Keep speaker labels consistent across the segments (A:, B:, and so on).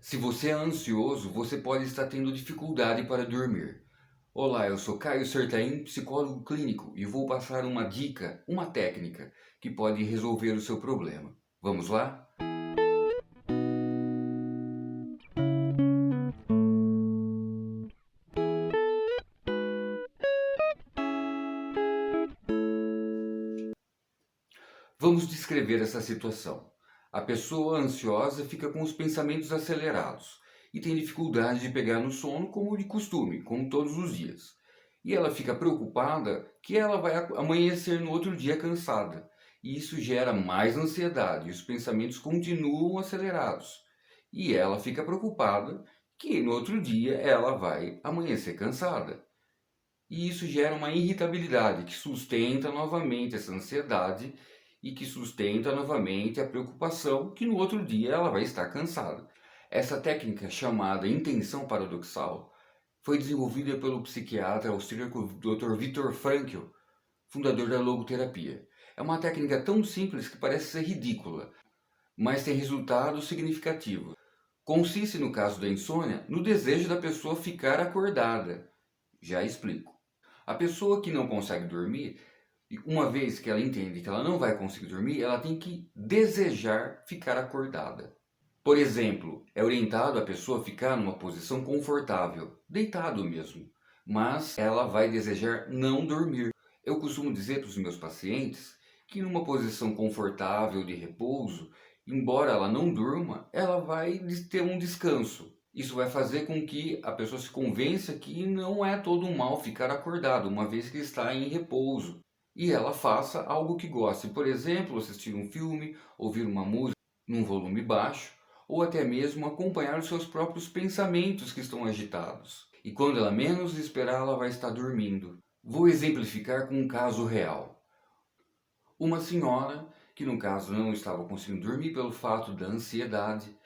A: Se você é ansioso, você pode estar tendo dificuldade para dormir. Olá, eu sou Caio Sertain, psicólogo clínico, e vou passar uma dica, uma técnica que pode resolver o seu problema. Vamos lá? Vamos descrever essa situação. A pessoa ansiosa fica com os pensamentos acelerados e tem dificuldade de pegar no sono como de costume, como todos os dias. E ela fica preocupada que ela vai amanhecer no outro dia cansada. E isso gera mais ansiedade e os pensamentos continuam acelerados. E ela fica preocupada que no outro dia ela vai amanhecer cansada. E isso gera uma irritabilidade que sustenta novamente essa ansiedade e que sustenta novamente a preocupação que no outro dia ela vai estar cansada. Essa técnica chamada intenção paradoxal foi desenvolvida pelo psiquiatra austríaco Dr. Viktor Frankl, fundador da logoterapia. É uma técnica tão simples que parece ser ridícula, mas tem resultados significativos. Consiste, no caso da insônia, no desejo da pessoa ficar acordada. Já explico. A pessoa que não consegue dormir e uma vez que ela entende que ela não vai conseguir dormir, ela tem que desejar ficar acordada. Por exemplo, é orientado a pessoa ficar numa posição confortável, deitado mesmo, mas ela vai desejar não dormir. Eu costumo dizer para os meus pacientes que numa posição confortável de repouso, embora ela não durma, ela vai ter um descanso. Isso vai fazer com que a pessoa se convença que não é todo um mal ficar acordado, uma vez que está em repouso e ela faça algo que goste. Por exemplo, assistir um filme, ouvir uma música num volume baixo, ou até mesmo acompanhar os seus próprios pensamentos que estão agitados. E quando ela menos esperar, ela vai estar dormindo. Vou exemplificar com um caso real. Uma senhora, que no caso não estava conseguindo dormir pelo fato da ansiedade,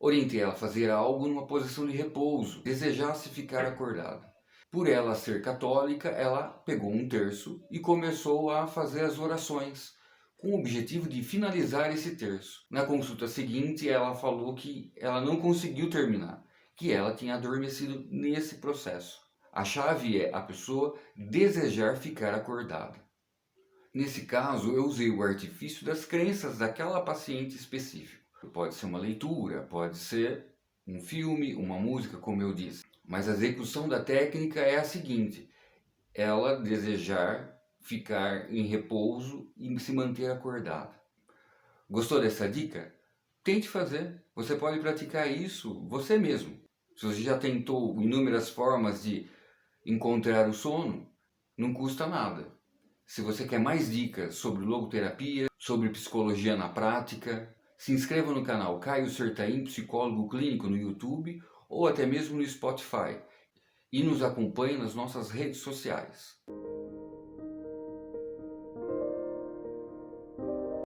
A: orientei ela a fazer algo numa posição de repouso, desejasse ficar acordada. Por ela ser católica, ela pegou um terço e começou a fazer as orações, com o objetivo de finalizar esse terço. Na consulta seguinte, ela falou que ela não conseguiu terminar, que ela tinha adormecido nesse processo. A chave é a pessoa desejar ficar acordada. Nesse caso, eu usei o artifício das crenças daquela paciente específica. Pode ser uma leitura, pode ser um filme, uma música, como eu disse. Mas a execução da técnica é a seguinte: ela desejar ficar em repouso e se manter acordada. Gostou dessa dica? Tente fazer. Você pode praticar isso você mesmo. Se você já tentou inúmeras formas de encontrar o sono, não custa nada. Se você quer mais dicas sobre logoterapia, sobre psicologia na prática, se inscreva no canal Caio Sertaim, psicólogo clínico no YouTube ou até mesmo no Spotify e nos acompanhe nas nossas redes sociais.